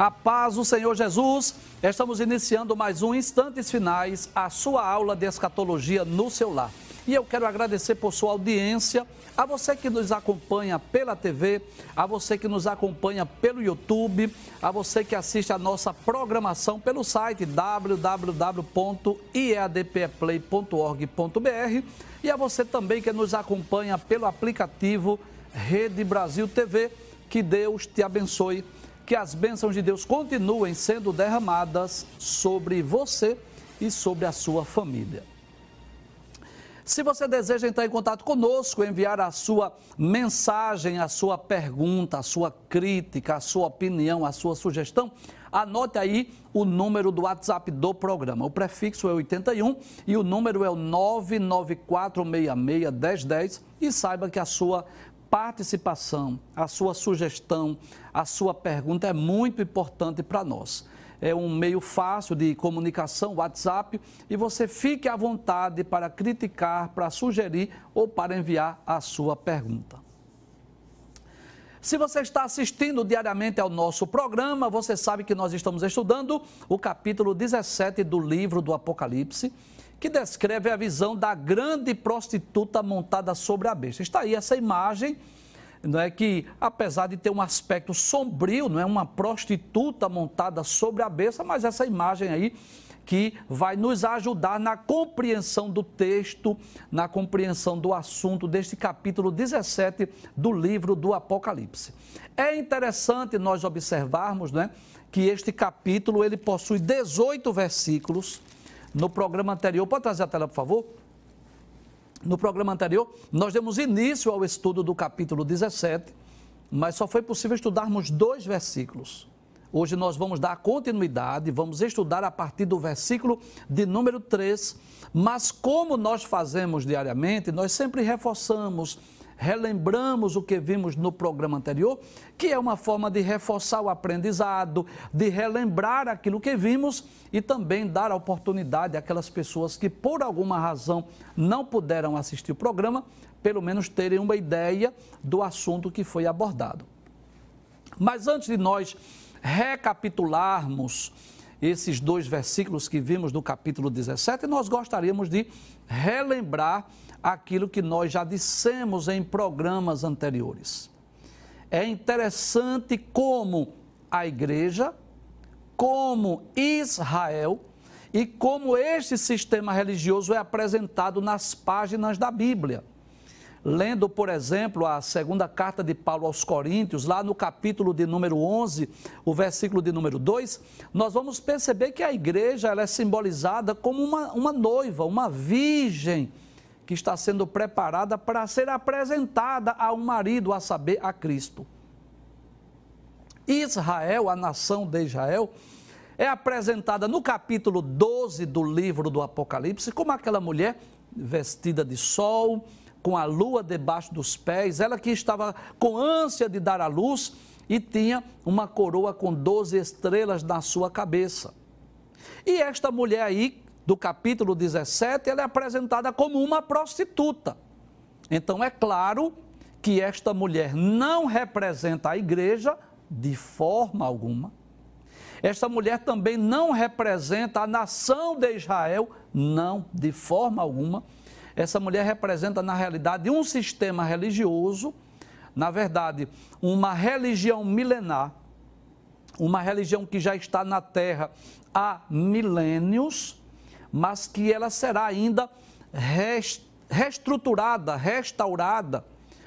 A paz do Senhor Jesus. Estamos iniciando mais um Instantes Finais, a sua aula de escatologia no seu lar. E eu quero agradecer por sua audiência, a você que nos acompanha pela TV, a você que nos acompanha pelo YouTube, a você que assiste a nossa programação pelo site www.iadpeplay.org.br e a você também que nos acompanha pelo aplicativo Rede Brasil TV. Que Deus te abençoe que as bênçãos de Deus continuem sendo derramadas sobre você e sobre a sua família. Se você deseja entrar em contato conosco, enviar a sua mensagem, a sua pergunta, a sua crítica, a sua opinião, a sua sugestão, anote aí o número do WhatsApp do programa. O prefixo é 81 e o número é o 994661010 e saiba que a sua participação, a sua sugestão, a sua pergunta é muito importante para nós. É um meio fácil de comunicação, WhatsApp, e você fique à vontade para criticar, para sugerir ou para enviar a sua pergunta. Se você está assistindo diariamente ao nosso programa, você sabe que nós estamos estudando o capítulo 17 do livro do Apocalipse que descreve a visão da grande prostituta montada sobre a besta. Está aí essa imagem, não é que apesar de ter um aspecto sombrio, não é uma prostituta montada sobre a besta, mas essa imagem aí que vai nos ajudar na compreensão do texto, na compreensão do assunto deste capítulo 17 do livro do Apocalipse. É interessante nós observarmos, né, que este capítulo ele possui 18 versículos no programa anterior, pode trazer a tela, por favor? No programa anterior, nós demos início ao estudo do capítulo 17, mas só foi possível estudarmos dois versículos. Hoje nós vamos dar continuidade, vamos estudar a partir do versículo de número 3. Mas como nós fazemos diariamente, nós sempre reforçamos relembramos o que vimos no programa anterior, que é uma forma de reforçar o aprendizado, de relembrar aquilo que vimos e também dar oportunidade àquelas pessoas que por alguma razão não puderam assistir o programa, pelo menos terem uma ideia do assunto que foi abordado. Mas antes de nós recapitularmos esses dois versículos que vimos do capítulo 17, nós gostaríamos de relembrar aquilo que nós já dissemos em programas anteriores. É interessante como a igreja, como Israel e como este sistema religioso é apresentado nas páginas da Bíblia. Lendo, por exemplo, a segunda carta de Paulo aos Coríntios, lá no capítulo de número 11, o versículo de número 2, nós vamos perceber que a igreja ela é simbolizada como uma, uma noiva, uma virgem que está sendo preparada para ser apresentada a um marido, a saber, a Cristo. Israel, a nação de Israel, é apresentada no capítulo 12 do livro do Apocalipse como aquela mulher vestida de sol, com a lua debaixo dos pés, ela que estava com ânsia de dar à luz e tinha uma coroa com 12 estrelas na sua cabeça. E esta mulher aí, do capítulo 17, ela é apresentada como uma prostituta. Então é claro que esta mulher não representa a igreja de forma alguma. Esta mulher também não representa a nação de Israel, não, de forma alguma. Essa mulher representa, na realidade, um sistema religioso, na verdade, uma religião milenar, uma religião que já está na terra há milênios, mas que ela será ainda reestruturada, restaurada,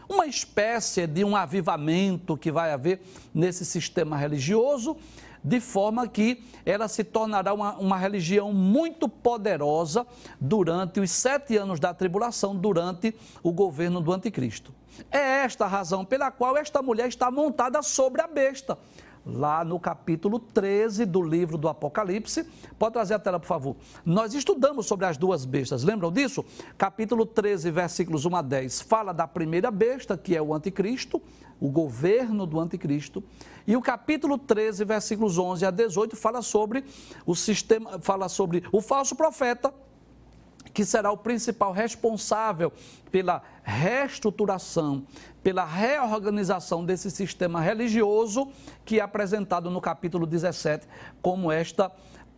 uma espécie de um avivamento que vai haver nesse sistema religioso, de forma que ela se tornará uma, uma religião muito poderosa durante os sete anos da tribulação, durante o governo do anticristo. É esta a razão pela qual esta mulher está montada sobre a besta lá no capítulo 13 do livro do Apocalipse. Pode trazer a tela, por favor. Nós estudamos sobre as duas bestas, lembram disso? Capítulo 13, versículos 1 a 10, fala da primeira besta, que é o anticristo, o governo do anticristo. E o capítulo 13, versículos 11 a 18, fala sobre o sistema, fala sobre o falso profeta, que será o principal responsável pela reestruturação, pela reorganização desse sistema religioso que é apresentado no capítulo 17 como esta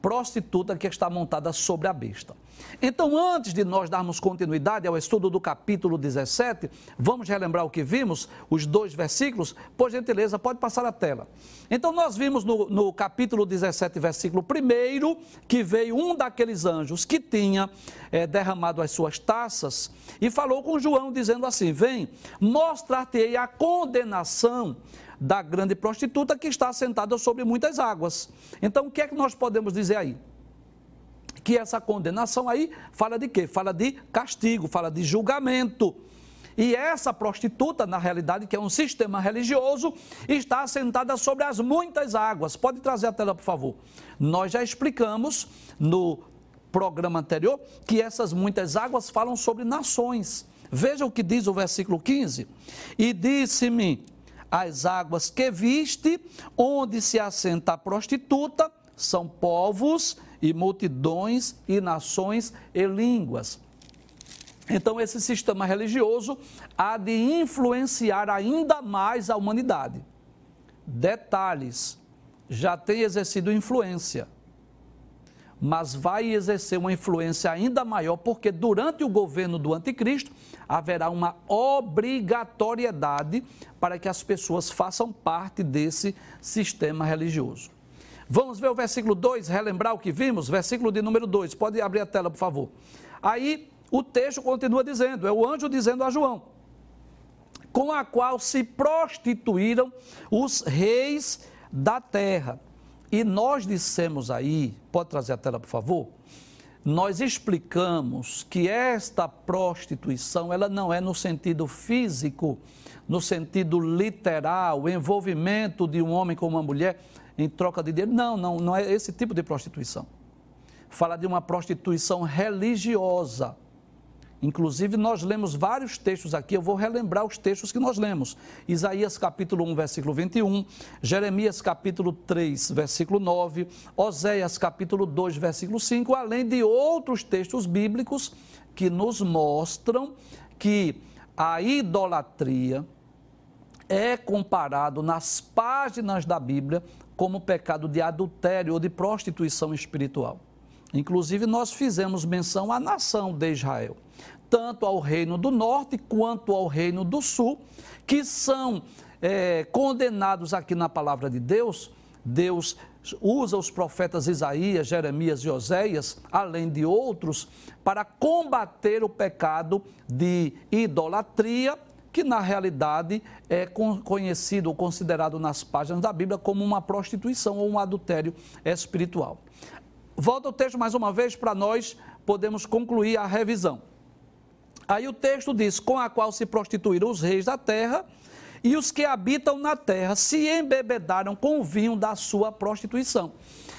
prostituta que está montada sobre a besta. Então, antes de nós darmos continuidade ao estudo do capítulo 17, vamos relembrar o que vimos, os dois versículos. Por gentileza, pode passar a tela. Então, nós vimos no, no capítulo 17, versículo 1, que veio um daqueles anjos que tinha é, derramado as suas taças e falou com João, dizendo assim: Vem, mostrar-te-ei a condenação da grande prostituta que está sentada sobre muitas águas. Então, o que é que nós podemos dizer aí? Que essa condenação aí fala de quê? Fala de castigo, fala de julgamento. E essa prostituta, na realidade, que é um sistema religioso, está assentada sobre as muitas águas. Pode trazer a tela, por favor. Nós já explicamos no programa anterior que essas muitas águas falam sobre nações. Veja o que diz o versículo 15. E disse-me: as águas que viste, onde se assenta a prostituta, são povos e multidões e nações e línguas. Então, esse sistema religioso há de influenciar ainda mais a humanidade. Detalhes: já tem exercido influência mas vai exercer uma influência ainda maior, porque durante o governo do anticristo haverá uma obrigatoriedade para que as pessoas façam parte desse sistema religioso. Vamos ver o versículo 2, relembrar o que vimos? Versículo de número 2, pode abrir a tela, por favor. Aí o texto continua dizendo: é o anjo dizendo a João, com a qual se prostituíram os reis da terra e nós dissemos aí, pode trazer a tela, por favor? Nós explicamos que esta prostituição, ela não é no sentido físico, no sentido literal, o envolvimento de um homem com uma mulher em troca de dinheiro. Não, não, não é esse tipo de prostituição. Fala de uma prostituição religiosa Inclusive, nós lemos vários textos aqui, eu vou relembrar os textos que nós lemos. Isaías capítulo 1, versículo 21, Jeremias capítulo 3, versículo 9, Oséias capítulo 2, versículo 5, além de outros textos bíblicos que nos mostram que a idolatria é comparado nas páginas da Bíblia como pecado de adultério ou de prostituição espiritual. Inclusive, nós fizemos menção à nação de Israel tanto ao reino do norte quanto ao reino do sul, que são é, condenados aqui na palavra de Deus. Deus usa os profetas Isaías, Jeremias e Oséias, além de outros, para combater o pecado de idolatria, que na realidade é conhecido ou considerado nas páginas da Bíblia como uma prostituição ou um adultério espiritual. Volta o texto mais uma vez para nós podemos concluir a revisão. Aí o texto diz: com a qual se prostituíram os reis da terra e os que habitam na terra se embebedaram com o vinho da sua prostituição.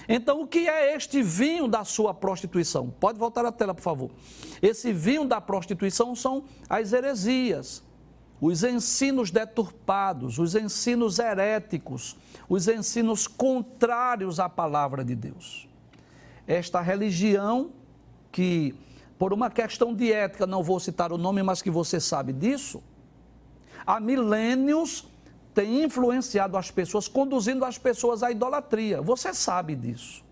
Então, o que é este vinho da sua prostituição? Pode voltar à tela, por favor. Esse vinho da prostituição são as heresias, os ensinos deturpados, os ensinos heréticos, os ensinos contrários à palavra de Deus. Esta religião que por uma questão de ética, não vou citar o nome, mas que você sabe disso, há milênios tem influenciado as pessoas, conduzindo as pessoas à idolatria. Você sabe disso.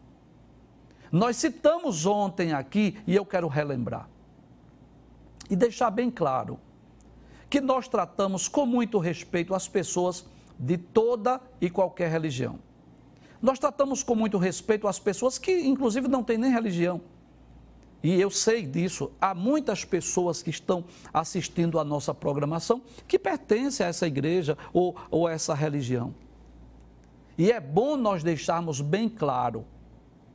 Nós citamos ontem aqui, e eu quero relembrar, e deixar bem claro, que nós tratamos com muito respeito as pessoas de toda e qualquer religião. Nós tratamos com muito respeito as pessoas que, inclusive, não têm nem religião e eu sei disso, há muitas pessoas que estão assistindo à nossa programação que pertencem a essa igreja ou, ou a essa religião. E é bom nós deixarmos bem claro.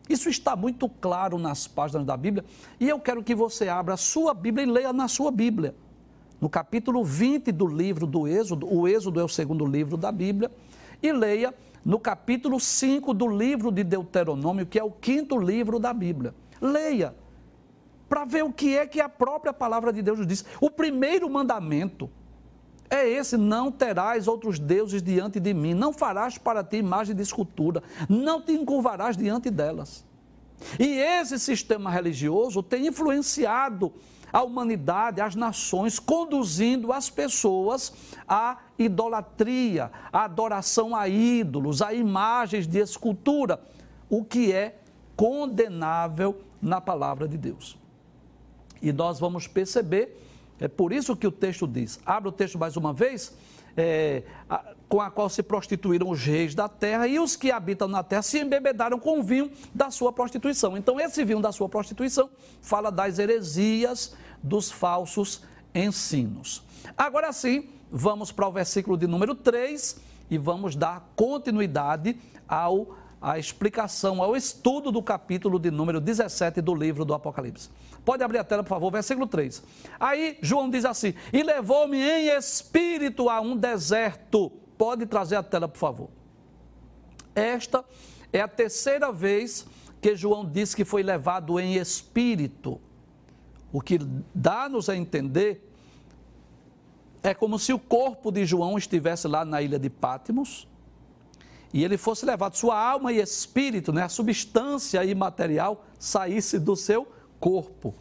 Isso está muito claro nas páginas da Bíblia. E eu quero que você abra a sua Bíblia e leia na sua Bíblia. No capítulo 20 do livro do Êxodo, o Êxodo é o segundo livro da Bíblia, e leia no capítulo 5 do livro de Deuteronômio, que é o quinto livro da Bíblia. Leia para ver o que é que a própria palavra de Deus diz. O primeiro mandamento é esse: não terás outros deuses diante de mim, não farás para ti imagem de escultura, não te encurvarás diante delas. E esse sistema religioso tem influenciado a humanidade, as nações, conduzindo as pessoas à idolatria, à adoração a ídolos, a imagens de escultura, o que é condenável na palavra de Deus. E nós vamos perceber, é por isso que o texto diz, abre o texto mais uma vez, é, a, com a qual se prostituíram os reis da terra e os que habitam na terra se embebedaram com o vinho da sua prostituição. Então, esse vinho da sua prostituição fala das heresias, dos falsos ensinos. Agora sim, vamos para o versículo de número 3 e vamos dar continuidade ao a explicação, ao estudo do capítulo de número 17 do livro do Apocalipse. Pode abrir a tela, por favor, versículo 3. Aí João diz assim: E levou-me em espírito a um deserto. Pode trazer a tela, por favor. Esta é a terceira vez que João diz que foi levado em espírito. O que dá-nos a entender é como se o corpo de João estivesse lá na ilha de Pátimos e ele fosse levado, sua alma e espírito, né, a substância imaterial, saísse do seu corpo.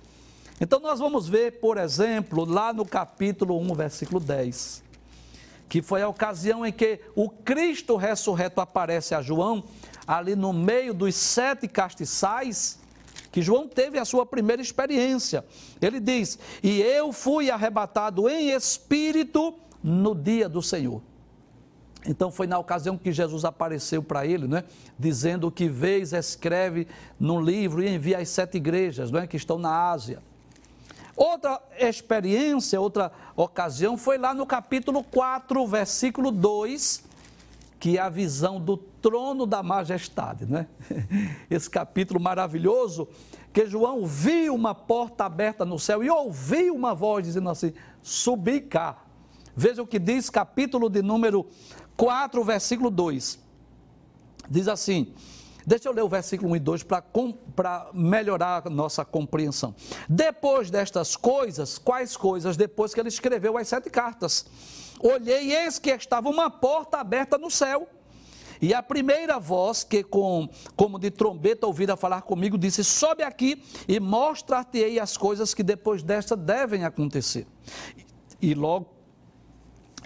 Então nós vamos ver, por exemplo, lá no capítulo 1, versículo 10, que foi a ocasião em que o Cristo ressurreto aparece a João, ali no meio dos sete castiçais, que João teve a sua primeira experiência. Ele diz: E eu fui arrebatado em espírito no dia do Senhor. Então foi na ocasião que Jesus apareceu para ele, né, dizendo que vez escreve num livro e envia às sete igrejas né, que estão na Ásia. Outra experiência, outra ocasião foi lá no capítulo 4, versículo 2, que é a visão do trono da majestade, né? Esse capítulo maravilhoso, que João viu uma porta aberta no céu e ouviu uma voz dizendo assim: subi cá. Veja o que diz capítulo de número 4, versículo 2. Diz assim: Deixa eu ler o versículo 1 e 2 para melhorar a nossa compreensão. Depois destas coisas, quais coisas? Depois que ele escreveu as sete cartas. Olhei e eis que estava uma porta aberta no céu. E a primeira voz, que com, como de trombeta ouvira falar comigo, disse: Sobe aqui e mostra-te-ei as coisas que depois desta devem acontecer. E logo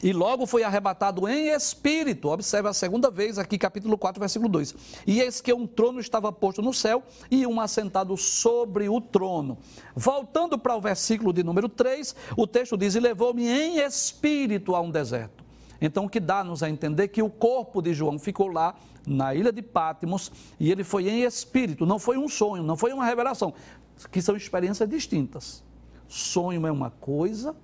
e logo foi arrebatado em espírito. Observe a segunda vez aqui, capítulo 4, versículo 2. E eis que um trono estava posto no céu e um assentado sobre o trono. Voltando para o versículo de número 3, o texto diz: E levou-me em espírito a um deserto. Então, o que dá-nos a entender que o corpo de João ficou lá na ilha de Pátimos e ele foi em espírito. Não foi um sonho, não foi uma revelação, que são experiências distintas. Sonho é uma coisa,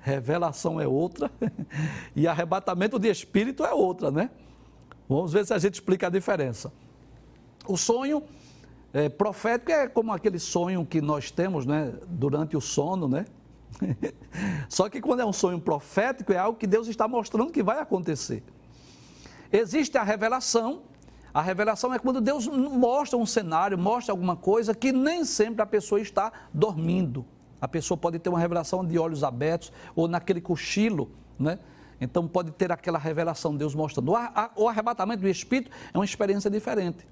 revelação é outra e arrebatamento de espírito é outra, né? Vamos ver se a gente explica a diferença. O sonho é, profético é como aquele sonho que nós temos né, durante o sono, né? Só que quando é um sonho profético, é algo que Deus está mostrando que vai acontecer. Existe a revelação. A revelação é quando Deus mostra um cenário, mostra alguma coisa que nem sempre a pessoa está dormindo. A pessoa pode ter uma revelação de olhos abertos ou naquele cochilo, né? Então pode ter aquela revelação, Deus mostrando. O arrebatamento do espírito é uma experiência diferente.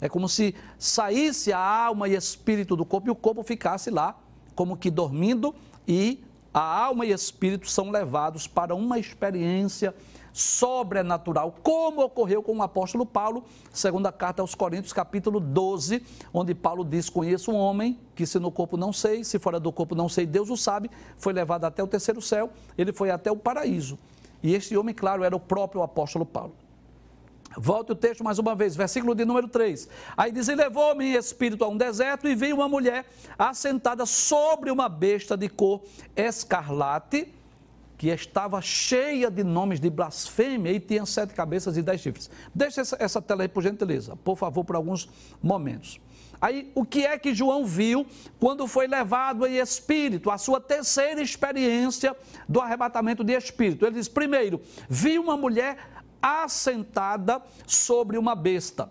É como se saísse a alma e espírito do corpo e o corpo ficasse lá, como que dormindo, e a alma e espírito são levados para uma experiência sobrenatural, como ocorreu com o apóstolo Paulo, segunda carta aos Coríntios, capítulo 12, onde Paulo diz: Conheço um homem que, se no corpo não sei, se fora do corpo não sei, Deus o sabe, foi levado até o terceiro céu, ele foi até o paraíso. E este homem, claro, era o próprio apóstolo Paulo. Volte o texto mais uma vez, versículo de número 3. Aí diz: E levou-me espírito a um deserto, e vi uma mulher assentada sobre uma besta de cor escarlate que estava cheia de nomes de blasfêmia e tinha sete cabeças e dez chifres. Deixa essa, essa tela aí, por gentileza, por favor, por alguns momentos. Aí, o que é que João viu quando foi levado em espírito, a sua terceira experiência do arrebatamento de espírito? Ele diz: primeiro, vi uma mulher assentada sobre uma besta.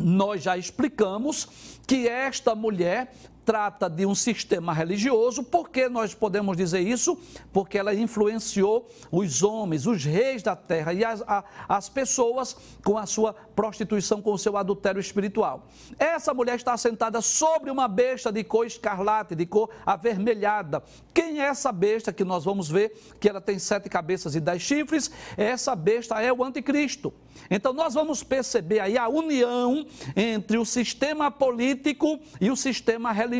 Nós já explicamos que esta mulher trata de um sistema religioso. Por que nós podemos dizer isso? Porque ela influenciou os homens, os reis da terra e as, a, as pessoas com a sua prostituição, com o seu adultério espiritual. Essa mulher está sentada sobre uma besta de cor escarlate, de cor avermelhada. Quem é essa besta que nós vamos ver que ela tem sete cabeças e dez chifres? Essa besta é o anticristo. Então nós vamos perceber aí a união entre o sistema político e o sistema religioso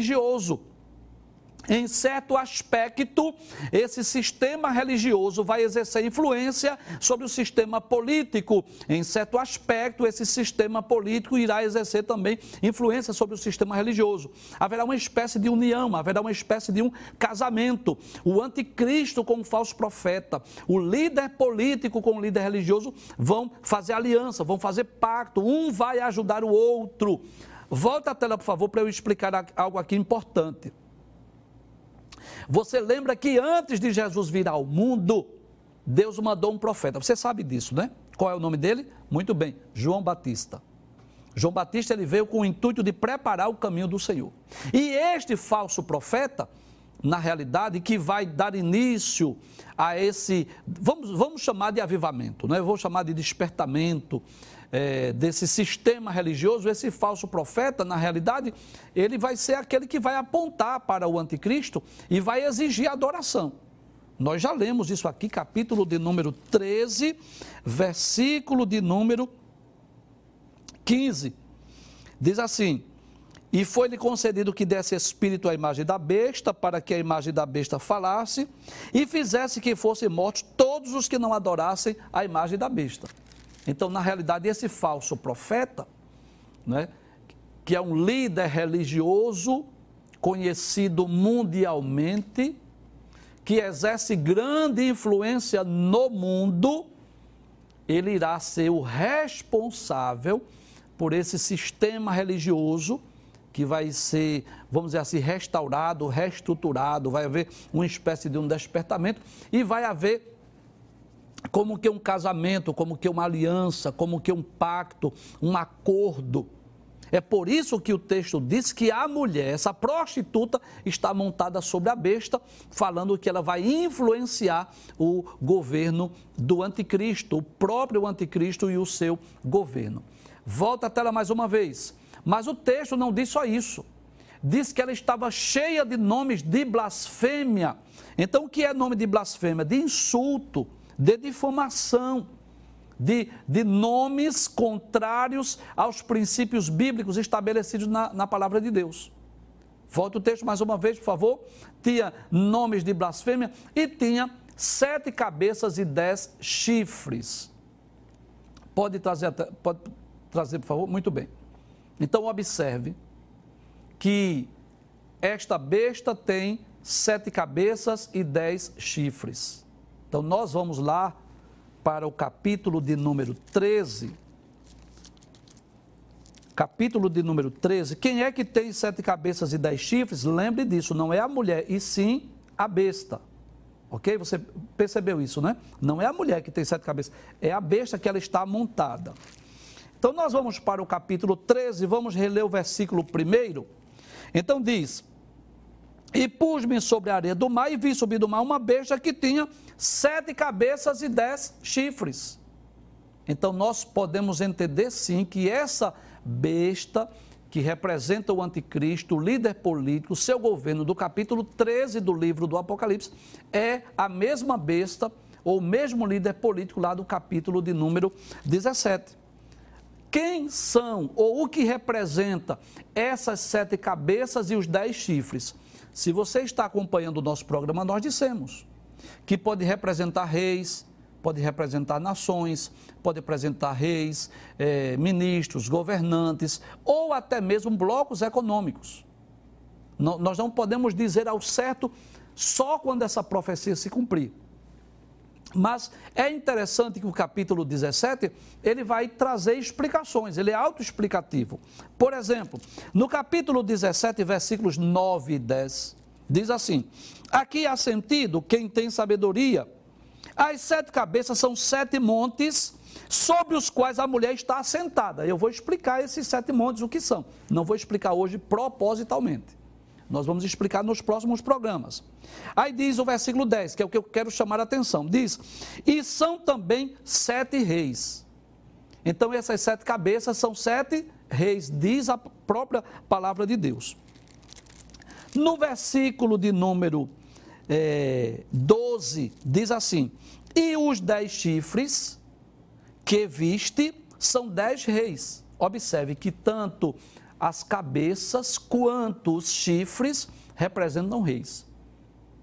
em certo aspecto, esse sistema religioso vai exercer influência sobre o sistema político. Em certo aspecto, esse sistema político irá exercer também influência sobre o sistema religioso. Haverá uma espécie de união, haverá uma espécie de um casamento. O anticristo com o falso profeta, o líder político com o líder religioso vão fazer aliança, vão fazer pacto. Um vai ajudar o outro. Volta a tela, por favor, para eu explicar algo aqui importante. Você lembra que antes de Jesus vir ao mundo, Deus mandou um profeta. Você sabe disso, né? Qual é o nome dele? Muito bem, João Batista. João Batista ele veio com o intuito de preparar o caminho do Senhor. E este falso profeta, na realidade, que vai dar início a esse, vamos, vamos chamar de avivamento, né? eu vou chamar de despertamento, é, desse sistema religioso, esse falso profeta, na realidade, ele vai ser aquele que vai apontar para o anticristo e vai exigir adoração. Nós já lemos isso aqui, capítulo de número 13, versículo de número 15. Diz assim: E foi-lhe concedido que desse espírito à imagem da besta, para que a imagem da besta falasse, e fizesse que fossem mortos todos os que não adorassem a imagem da besta. Então, na realidade, esse falso profeta, né, que é um líder religioso conhecido mundialmente, que exerce grande influência no mundo, ele irá ser o responsável por esse sistema religioso que vai ser, vamos dizer assim, restaurado, reestruturado, vai haver uma espécie de um despertamento e vai haver como que um casamento, como que uma aliança, como que um pacto, um acordo. É por isso que o texto diz que a mulher, essa prostituta, está montada sobre a besta, falando que ela vai influenciar o governo do anticristo, o próprio anticristo e o seu governo. Volta a tela mais uma vez. Mas o texto não diz só isso. Diz que ela estava cheia de nomes de blasfêmia. Então, o que é nome de blasfêmia? De insulto de difamação, de, de nomes contrários aos princípios bíblicos estabelecidos na, na palavra de Deus. Volta o texto mais uma vez, por favor. Tinha nomes de blasfêmia e tinha sete cabeças e dez chifres. Pode trazer, pode trazer, por favor? Muito bem. Então, observe que esta besta tem sete cabeças e dez chifres. Então, nós vamos lá para o capítulo de número 13. Capítulo de número 13. Quem é que tem sete cabeças e dez chifres? Lembre disso, não é a mulher, e sim a besta. Ok? Você percebeu isso, né? Não é a mulher que tem sete cabeças, é a besta que ela está montada. Então, nós vamos para o capítulo 13, vamos reler o versículo primeiro. Então, diz: e pus-me sobre a areia do mar e vi subir do mar uma besta que tinha sete cabeças e dez chifres. Então nós podemos entender sim que essa besta que representa o anticristo, o líder político, seu governo, do capítulo 13 do livro do Apocalipse, é a mesma besta ou o mesmo líder político lá do capítulo de número 17. Quem são ou o que representa essas sete cabeças e os dez chifres? Se você está acompanhando o nosso programa, nós dissemos que pode representar reis, pode representar nações, pode representar reis, eh, ministros, governantes ou até mesmo blocos econômicos. nós não podemos dizer ao certo só quando essa profecia se cumprir. Mas é interessante que o capítulo 17, ele vai trazer explicações, ele é autoexplicativo. Por exemplo, no capítulo 17, versículos 9 e 10, diz assim: Aqui há sentido quem tem sabedoria. As sete cabeças são sete montes sobre os quais a mulher está assentada. Eu vou explicar esses sete montes o que são. Não vou explicar hoje propositalmente. Nós vamos explicar nos próximos programas. Aí diz o versículo 10, que é o que eu quero chamar a atenção: diz, e são também sete reis. Então, essas sete cabeças são sete reis, diz a própria palavra de Deus. No versículo de número é, 12, diz assim: E os dez chifres que viste são dez reis. Observe que tanto as cabeças quanto os chifres representam reis.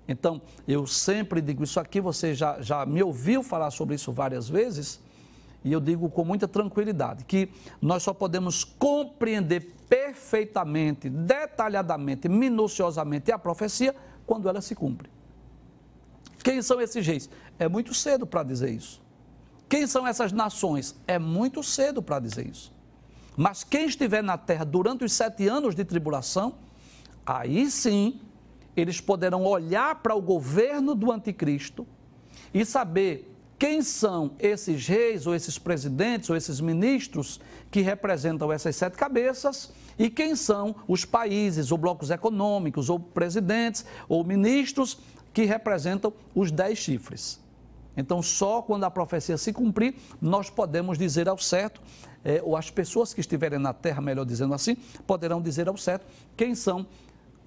Então, eu sempre digo isso aqui, você já, já me ouviu falar sobre isso várias vezes, e eu digo com muita tranquilidade que nós só podemos compreender perfeitamente, detalhadamente, minuciosamente a profecia quando ela se cumpre. Quem são esses reis? É muito cedo para dizer isso. Quem são essas nações? É muito cedo para dizer isso. Mas quem estiver na terra durante os sete anos de tribulação, aí sim eles poderão olhar para o governo do anticristo e saber quem são esses reis, ou esses presidentes, ou esses ministros que representam essas sete cabeças e quem são os países, ou blocos econômicos, ou presidentes, ou ministros que representam os dez chifres. Então, só quando a profecia se cumprir, nós podemos dizer ao certo é, ou as pessoas que estiverem na terra, melhor dizendo assim, poderão dizer ao certo quem são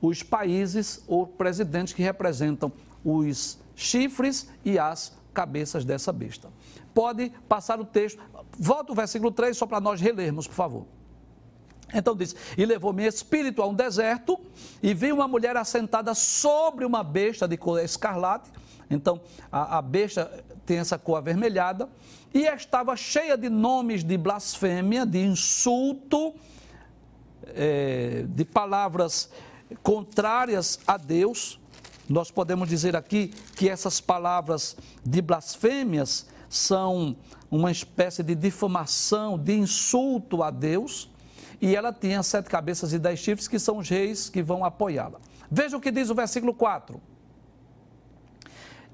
os países ou presidentes que representam os chifres e as cabeças dessa besta. Pode passar o texto, volta o versículo 3 só para nós relermos, por favor. Então diz: E levou-me espírito a um deserto, e vi uma mulher assentada sobre uma besta de cor escarlate. Então a, a besta tem essa cor avermelhada, e estava cheia de nomes de blasfêmia, de insulto, é, de palavras contrárias a Deus. Nós podemos dizer aqui que essas palavras de blasfêmias são uma espécie de difamação, de insulto a Deus. E ela tinha sete cabeças e dez chifres, que são os reis que vão apoiá-la. Veja o que diz o versículo 4.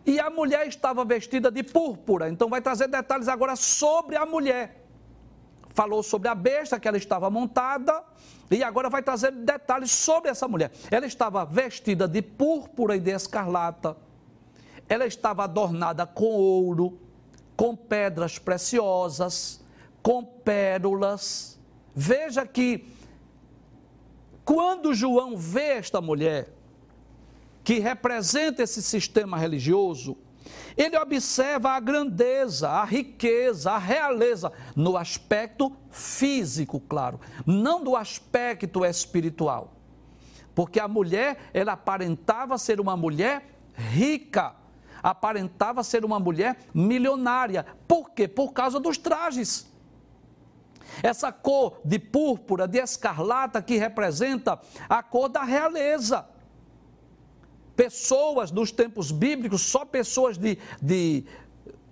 E a mulher estava vestida de púrpura. Então vai trazer detalhes agora sobre a mulher. Falou sobre a besta que ela estava montada e agora vai trazer detalhes sobre essa mulher. Ela estava vestida de púrpura e de escarlata. Ela estava adornada com ouro, com pedras preciosas, com pérolas. Veja que quando João vê esta mulher, que representa esse sistema religioso, ele observa a grandeza, a riqueza, a realeza no aspecto físico, claro, não do aspecto espiritual. Porque a mulher, ela aparentava ser uma mulher rica, aparentava ser uma mulher milionária. Por quê? Por causa dos trajes. Essa cor de púrpura, de escarlata, que representa a cor da realeza pessoas dos tempos bíblicos, só pessoas de, de,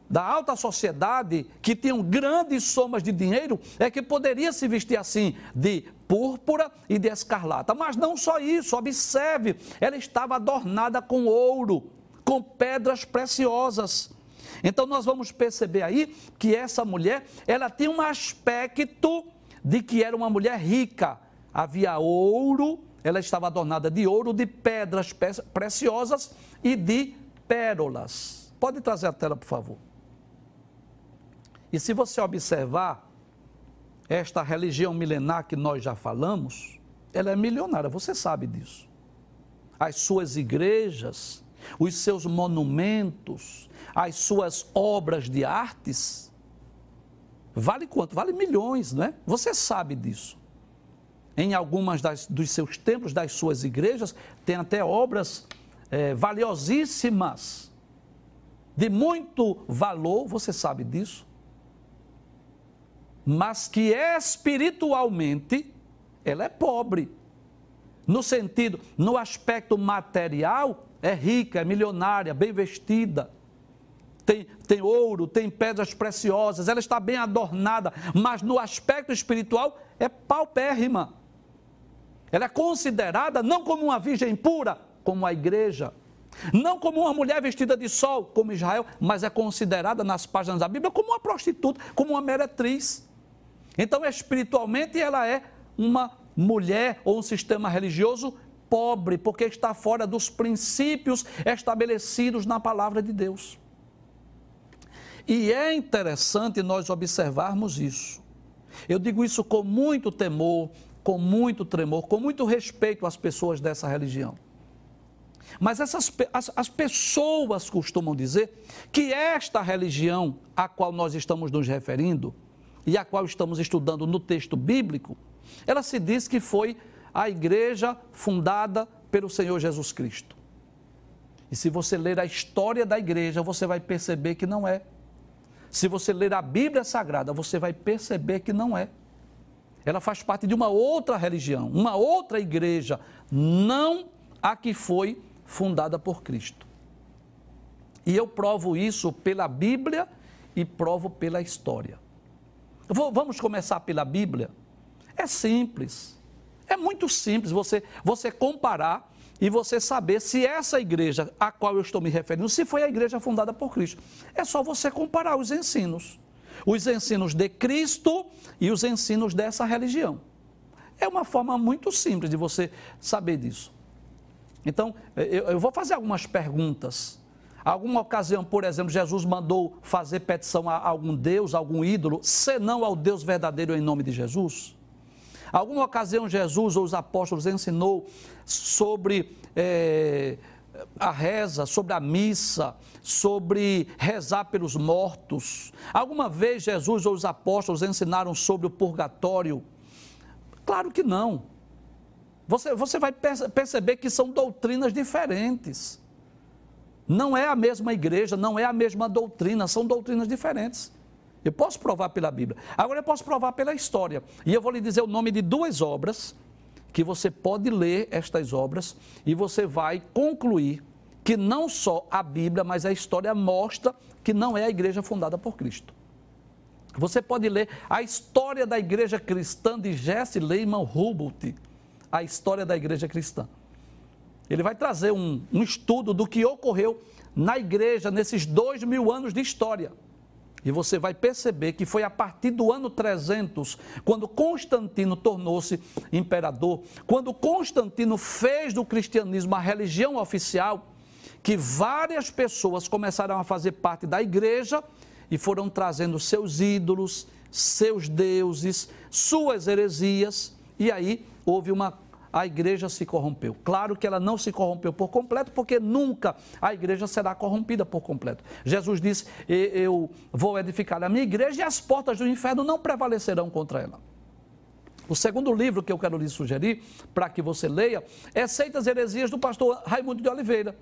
da alta sociedade que tinham grandes somas de dinheiro, é que poderia se vestir assim, de púrpura e de escarlata. Mas não só isso, observe, ela estava adornada com ouro, com pedras preciosas. Então nós vamos perceber aí que essa mulher, ela tem um aspecto de que era uma mulher rica. Havia ouro, ela estava adornada de ouro, de pedras preciosas e de pérolas. Pode trazer a tela, por favor. E se você observar, esta religião milenar que nós já falamos, ela é milionária, você sabe disso. As suas igrejas, os seus monumentos, as suas obras de artes, vale quanto? Vale milhões, não é? Você sabe disso em algumas das, dos seus templos, das suas igrejas, tem até obras é, valiosíssimas, de muito valor, você sabe disso, mas que espiritualmente ela é pobre. No sentido, no aspecto material, é rica, é milionária, bem vestida. Tem, tem ouro, tem pedras preciosas, ela está bem adornada, mas no aspecto espiritual é paupérrima. Ela é considerada não como uma virgem pura, como a igreja, não como uma mulher vestida de sol, como Israel, mas é considerada nas páginas da Bíblia como uma prostituta, como uma meretriz. Então, espiritualmente, ela é uma mulher ou um sistema religioso pobre, porque está fora dos princípios estabelecidos na palavra de Deus. E é interessante nós observarmos isso. Eu digo isso com muito temor, com muito tremor, com muito respeito às pessoas dessa religião. Mas essas, as, as pessoas costumam dizer que esta religião a qual nós estamos nos referindo e a qual estamos estudando no texto bíblico, ela se diz que foi a igreja fundada pelo Senhor Jesus Cristo. E se você ler a história da igreja, você vai perceber que não é. Se você ler a Bíblia Sagrada, você vai perceber que não é. Ela faz parte de uma outra religião, uma outra igreja, não a que foi fundada por Cristo. E eu provo isso pela Bíblia e provo pela história. Vou, vamos começar pela Bíblia? É simples. É muito simples você, você comparar e você saber se essa igreja a qual eu estou me referindo, se foi a igreja fundada por Cristo. É só você comparar os ensinos. Os ensinos de Cristo e os ensinos dessa religião. É uma forma muito simples de você saber disso. Então, eu, vou fazer algumas perguntas. Alguma ocasião, por exemplo, Jesus mandou fazer petição a algum Deus, a algum ídolo, senão ao Deus verdadeiro em nome de Jesus? Alguma ocasião, Jesus ou os apóstolos ensinou sobre é, a reza, sobre a missa, sobre rezar pelos mortos? Alguma vez Jesus ou os apóstolos ensinaram sobre o purgatório? Claro que não. Você, você vai perceber que são doutrinas diferentes. Não é a mesma igreja, não é a mesma doutrina, são doutrinas diferentes. Eu posso provar pela Bíblia. Agora eu posso provar pela história. E eu vou lhe dizer o nome de duas obras que você pode ler estas obras e você vai concluir que não só a Bíblia, mas a história mostra que não é a igreja fundada por Cristo. Você pode ler a história da igreja cristã de Jesse Lehman Hubert a história da igreja cristã. Ele vai trazer um, um estudo do que ocorreu na igreja nesses dois mil anos de história. E você vai perceber que foi a partir do ano 300, quando Constantino tornou-se imperador, quando Constantino fez do cristianismo a religião oficial, que várias pessoas começaram a fazer parte da igreja e foram trazendo seus ídolos, seus deuses, suas heresias, e aí houve uma a igreja se corrompeu. Claro que ela não se corrompeu por completo, porque nunca a igreja será corrompida por completo. Jesus disse: Eu vou edificar a minha igreja e as portas do inferno não prevalecerão contra ela. O segundo livro que eu quero lhe sugerir, para que você leia, é Seitas Heresias do pastor Raimundo de Oliveira.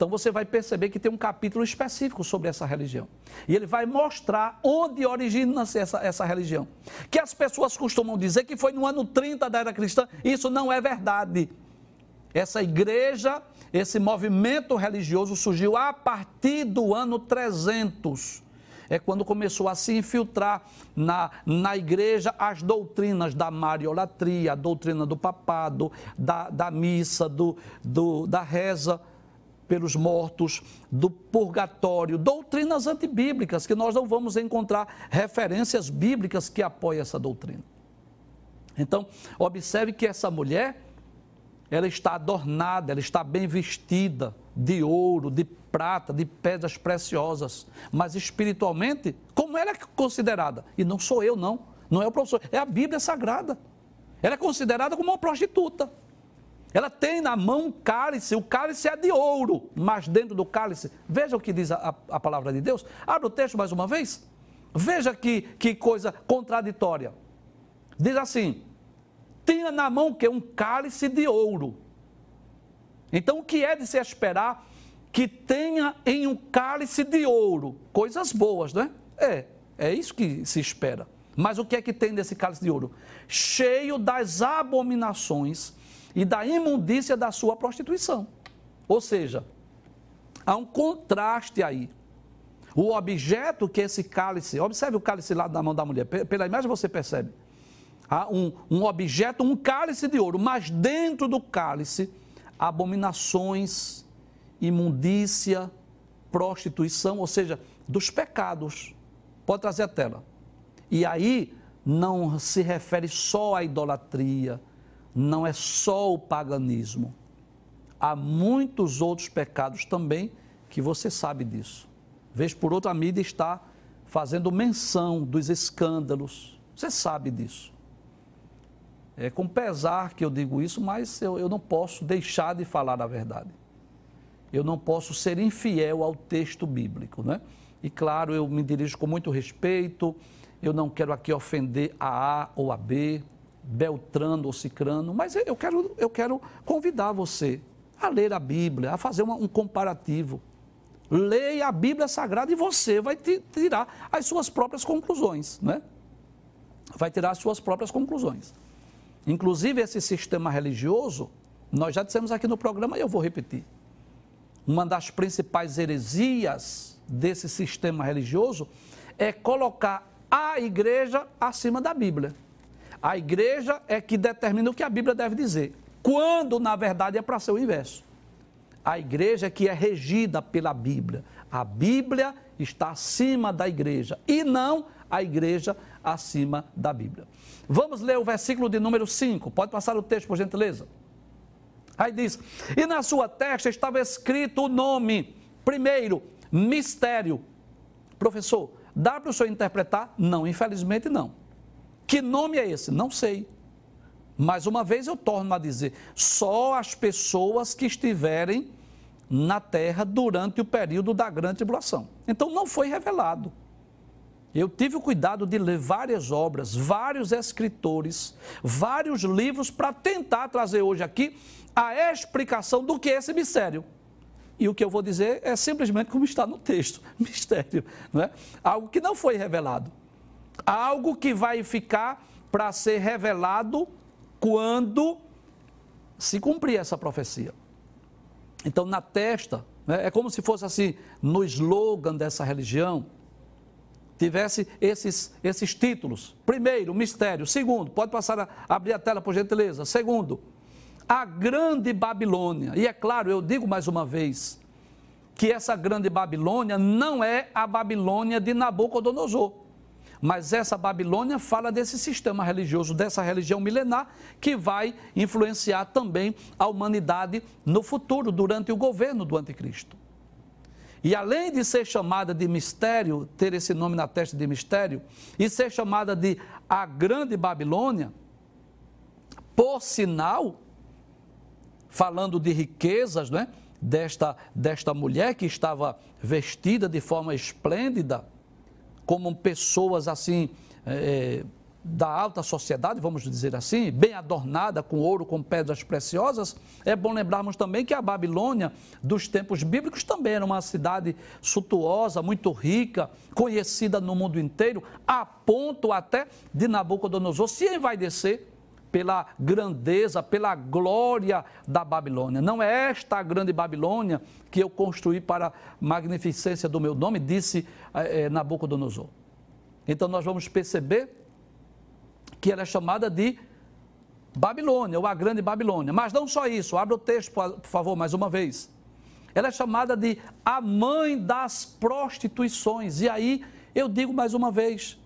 Então você vai perceber que tem um capítulo específico sobre essa religião. E ele vai mostrar onde origina-se essa, essa religião. Que as pessoas costumam dizer que foi no ano 30 da era cristã. Isso não é verdade. Essa igreja, esse movimento religioso surgiu a partir do ano 300 é quando começou a se infiltrar na, na igreja as doutrinas da mariolatria, a doutrina do papado, da, da missa, do, do, da reza pelos mortos, do purgatório, doutrinas antibíblicas, que nós não vamos encontrar referências bíblicas que apoiem essa doutrina. Então, observe que essa mulher, ela está adornada, ela está bem vestida de ouro, de prata, de pedras preciosas, mas espiritualmente, como ela é considerada? E não sou eu, não, não é o professor, é a Bíblia Sagrada. Ela é considerada como uma prostituta. Ela tem na mão um cálice, o cálice é de ouro, mas dentro do cálice, veja o que diz a, a palavra de Deus. Abre o texto mais uma vez. Veja que, que coisa contraditória. Diz assim: tinha na mão que um cálice de ouro. Então, o que é de se esperar que tenha em um cálice de ouro? Coisas boas, não é? É, é isso que se espera. Mas o que é que tem nesse cálice de ouro? Cheio das abominações e da imundícia da sua prostituição. Ou seja, há um contraste aí. O objeto que esse cálice, observe o cálice lá na mão da mulher, pela imagem você percebe. Há um, um objeto, um cálice de ouro, mas dentro do cálice, abominações, imundícia, prostituição, ou seja, dos pecados. Pode trazer a tela. E aí não se refere só à idolatria, não é só o paganismo. há muitos outros pecados também que você sabe disso. Vez por outra, a mídia está fazendo menção dos escândalos. Você sabe disso. É com pesar que eu digo isso, mas eu, eu não posso deixar de falar a verdade. Eu não posso ser infiel ao texto bíblico, né? E claro, eu me dirijo com muito respeito, eu não quero aqui ofender a A ou a B, Beltrano ou Cicrano, mas eu quero, eu quero convidar você a ler a Bíblia, a fazer uma, um comparativo. Leia a Bíblia Sagrada e você vai tirar as suas próprias conclusões, né? Vai tirar as suas próprias conclusões. Inclusive, esse sistema religioso, nós já dissemos aqui no programa e eu vou repetir. Uma das principais heresias desse sistema religioso é colocar a igreja acima da Bíblia. A igreja é que determina o que a Bíblia deve dizer, quando na verdade é para ser o inverso. A igreja é que é regida pela Bíblia. A Bíblia está acima da igreja e não a igreja acima da Bíblia. Vamos ler o versículo de número 5. Pode passar o texto, por gentileza. Aí diz: E na sua testa estava escrito o nome, primeiro, mistério. Professor, dá para o senhor interpretar? Não, infelizmente não. Que nome é esse? Não sei. Mais uma vez eu torno a dizer: só as pessoas que estiverem na terra durante o período da grande tribulação. Então não foi revelado. Eu tive o cuidado de ler várias obras, vários escritores, vários livros para tentar trazer hoje aqui a explicação do que é esse mistério. E o que eu vou dizer é simplesmente como está no texto: mistério, não é? Algo que não foi revelado. Algo que vai ficar para ser revelado quando se cumprir essa profecia. Então, na testa, né, é como se fosse assim, no slogan dessa religião, tivesse esses, esses títulos. Primeiro, mistério. Segundo, pode passar a abrir a tela, por gentileza. Segundo, a grande Babilônia. E é claro, eu digo mais uma vez, que essa grande Babilônia não é a Babilônia de Nabucodonosor. Mas essa Babilônia fala desse sistema religioso, dessa religião milenar, que vai influenciar também a humanidade no futuro, durante o governo do Anticristo. E além de ser chamada de mistério, ter esse nome na testa de mistério, e ser chamada de a Grande Babilônia, por sinal, falando de riquezas, né? Desta, desta mulher que estava vestida de forma esplêndida, como pessoas assim, é, da alta sociedade, vamos dizer assim, bem adornada com ouro, com pedras preciosas, é bom lembrarmos também que a Babilônia dos tempos bíblicos também era uma cidade suntuosa, muito rica, conhecida no mundo inteiro, a ponto até de Nabucodonosor se envaidecer pela grandeza, pela glória da Babilônia. Não é esta a grande Babilônia que eu construí para magnificência do meu nome, disse é, Nabucodonosor. Então nós vamos perceber que ela é chamada de Babilônia, ou a Grande Babilônia. Mas não só isso, abra o texto, por favor, mais uma vez. Ela é chamada de a mãe das prostituições. E aí eu digo mais uma vez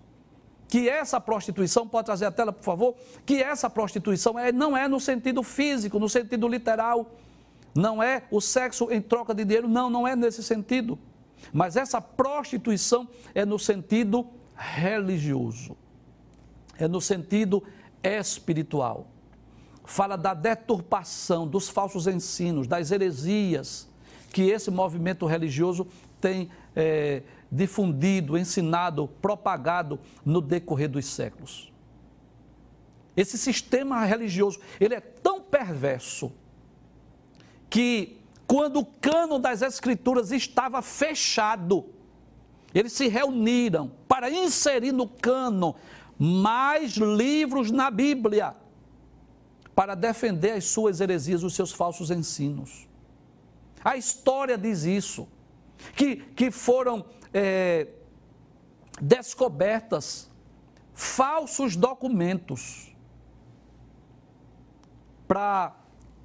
que essa prostituição, pode trazer a tela, por favor, que essa prostituição é, não é no sentido físico, no sentido literal, não é o sexo em troca de dinheiro, não, não é nesse sentido. Mas essa prostituição é no sentido religioso é no sentido espiritual. Fala da deturpação, dos falsos ensinos, das heresias que esse movimento religioso tem é, difundido, ensinado, propagado no decorrer dos séculos. Esse sistema religioso, ele é tão perverso que quando o cano das escrituras estava fechado, eles se reuniram para inserir no cano mais livros na Bíblia para defender as suas heresias, os seus falsos ensinos. A história diz isso, que, que foram é, descobertas falsos documentos para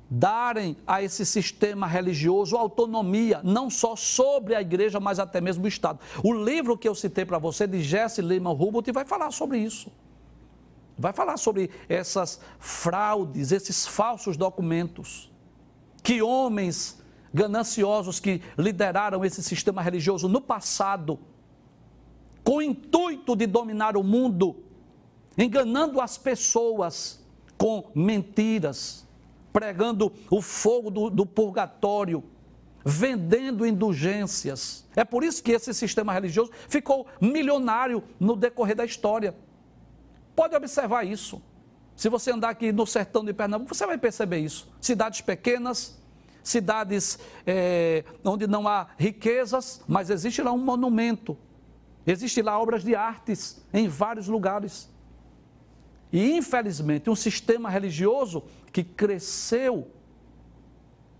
darem a esse sistema religioso autonomia, não só sobre a igreja, mas até mesmo o Estado. O livro que eu citei para você, de Jesse Lehman Hubert, vai falar sobre isso. Vai falar sobre essas fraudes, esses falsos documentos que homens gananciosos que lideraram esse sistema religioso no passado, com o intuito de dominar o mundo, enganando as pessoas com mentiras, pregando o fogo do, do purgatório, vendendo indulgências. É por isso que esse sistema religioso ficou milionário no decorrer da história. Pode observar isso. Se você andar aqui no sertão de Pernambuco, você vai perceber isso. Cidades pequenas, cidades é, onde não há riquezas, mas existe lá um monumento. Existe lá obras de artes em vários lugares. E, infelizmente, um sistema religioso que cresceu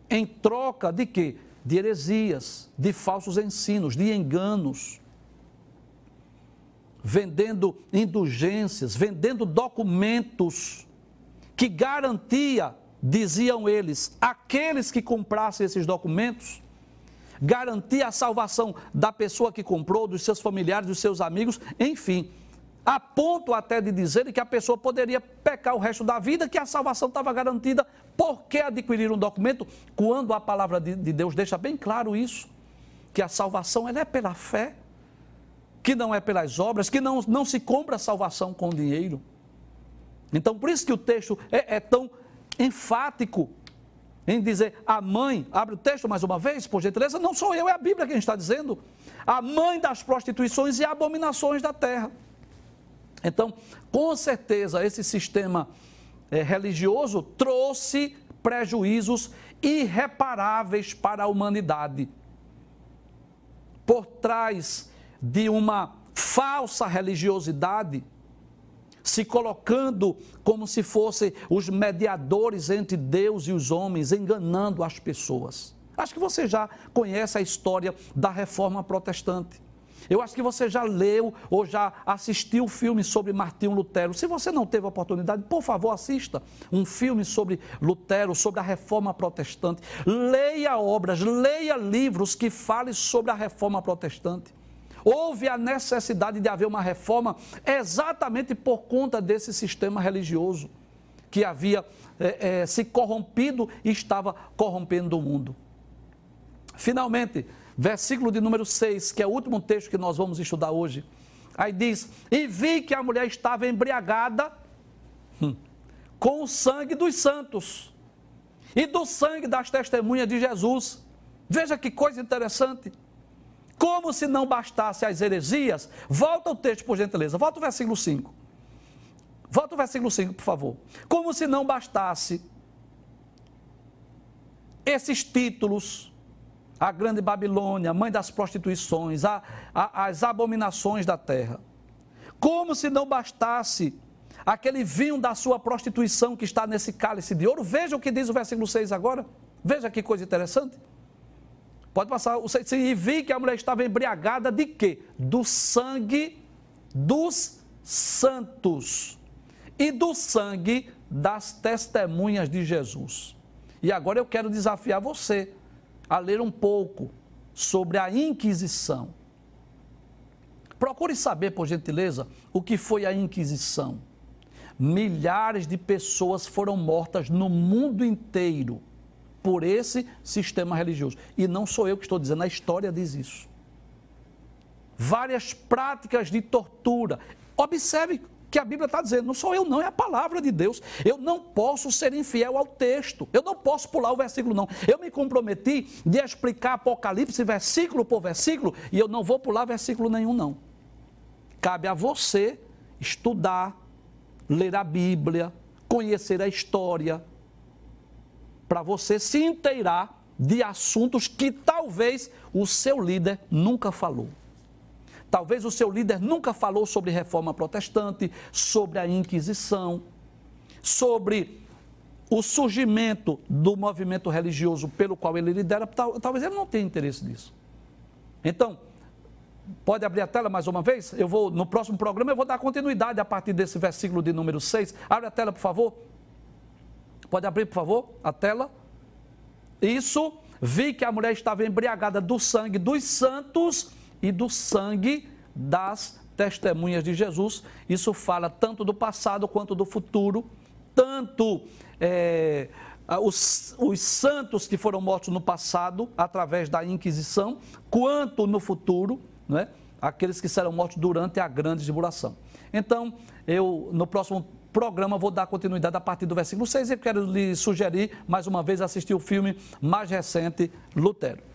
em troca de quê? De heresias, de falsos ensinos, de enganos, vendendo indulgências, vendendo documentos que garantia, diziam eles, aqueles que comprassem esses documentos, garantia a salvação da pessoa que comprou, dos seus familiares, dos seus amigos, enfim, a ponto até de dizer que a pessoa poderia pecar o resto da vida, que a salvação estava garantida. Por que adquirir um documento quando a palavra de, de Deus deixa bem claro isso? Que a salvação ela é pela fé, que não é pelas obras, que não, não se compra a salvação com dinheiro. Então, por isso que o texto é, é tão enfático em dizer a mãe, abre o texto mais uma vez, por gentileza, não sou eu, é a Bíblia quem está dizendo, a mãe das prostituições e abominações da terra. Então, com certeza, esse sistema é, religioso trouxe prejuízos irreparáveis para a humanidade. Por trás de uma falsa religiosidade, se colocando como se fossem os mediadores entre Deus e os homens, enganando as pessoas. Acho que você já conhece a história da reforma protestante. Eu acho que você já leu ou já assistiu filme sobre Martinho Lutero. Se você não teve a oportunidade, por favor, assista um filme sobre Lutero, sobre a reforma protestante. Leia obras, leia livros que falem sobre a reforma protestante. Houve a necessidade de haver uma reforma exatamente por conta desse sistema religioso que havia é, é, se corrompido e estava corrompendo o mundo. Finalmente, versículo de número 6, que é o último texto que nós vamos estudar hoje. Aí diz: E vi que a mulher estava embriagada hum, com o sangue dos santos e do sangue das testemunhas de Jesus. Veja que coisa interessante. Como se não bastasse as heresias, volta o texto, por gentileza, volta o versículo 5. Volta o versículo 5, por favor. Como se não bastasse esses títulos a grande Babilônia, mãe das prostituições, a, a, as abominações da terra. Como se não bastasse aquele vinho da sua prostituição que está nesse cálice de ouro. Veja o que diz o versículo 6 agora. Veja que coisa interessante. Pode passar o 6. E vi que a mulher estava embriagada de quê? Do sangue dos santos e do sangue das testemunhas de Jesus. E agora eu quero desafiar você a ler um pouco sobre a Inquisição. Procure saber, por gentileza, o que foi a Inquisição. Milhares de pessoas foram mortas no mundo inteiro por esse sistema religioso. E não sou eu que estou dizendo, a história diz isso. Várias práticas de tortura. Observe que a Bíblia está dizendo. Não sou eu, não, é a palavra de Deus. Eu não posso ser infiel ao texto. Eu não posso pular o versículo, não. Eu me comprometi de explicar Apocalipse versículo por versículo e eu não vou pular versículo nenhum, não. Cabe a você estudar, ler a Bíblia, conhecer a história, para você se inteirar de assuntos que talvez o seu líder nunca falou. Talvez o seu líder nunca falou sobre reforma protestante, sobre a Inquisição, sobre o surgimento do movimento religioso pelo qual ele lidera. Talvez ele não tenha interesse nisso. Então, pode abrir a tela mais uma vez? Eu vou, no próximo programa, eu vou dar continuidade a partir desse versículo de número 6. Abre a tela, por favor. Pode abrir, por favor, a tela. Isso, vi que a mulher estava embriagada do sangue dos santos e do sangue das testemunhas de Jesus. Isso fala tanto do passado quanto do futuro, tanto é, os, os santos que foram mortos no passado, através da Inquisição, quanto no futuro, né? aqueles que serão mortos durante a grande tribulação. Então, eu, no próximo programa, vou dar continuidade a partir do versículo 6 e quero lhe sugerir, mais uma vez, assistir o filme mais recente, Lutero.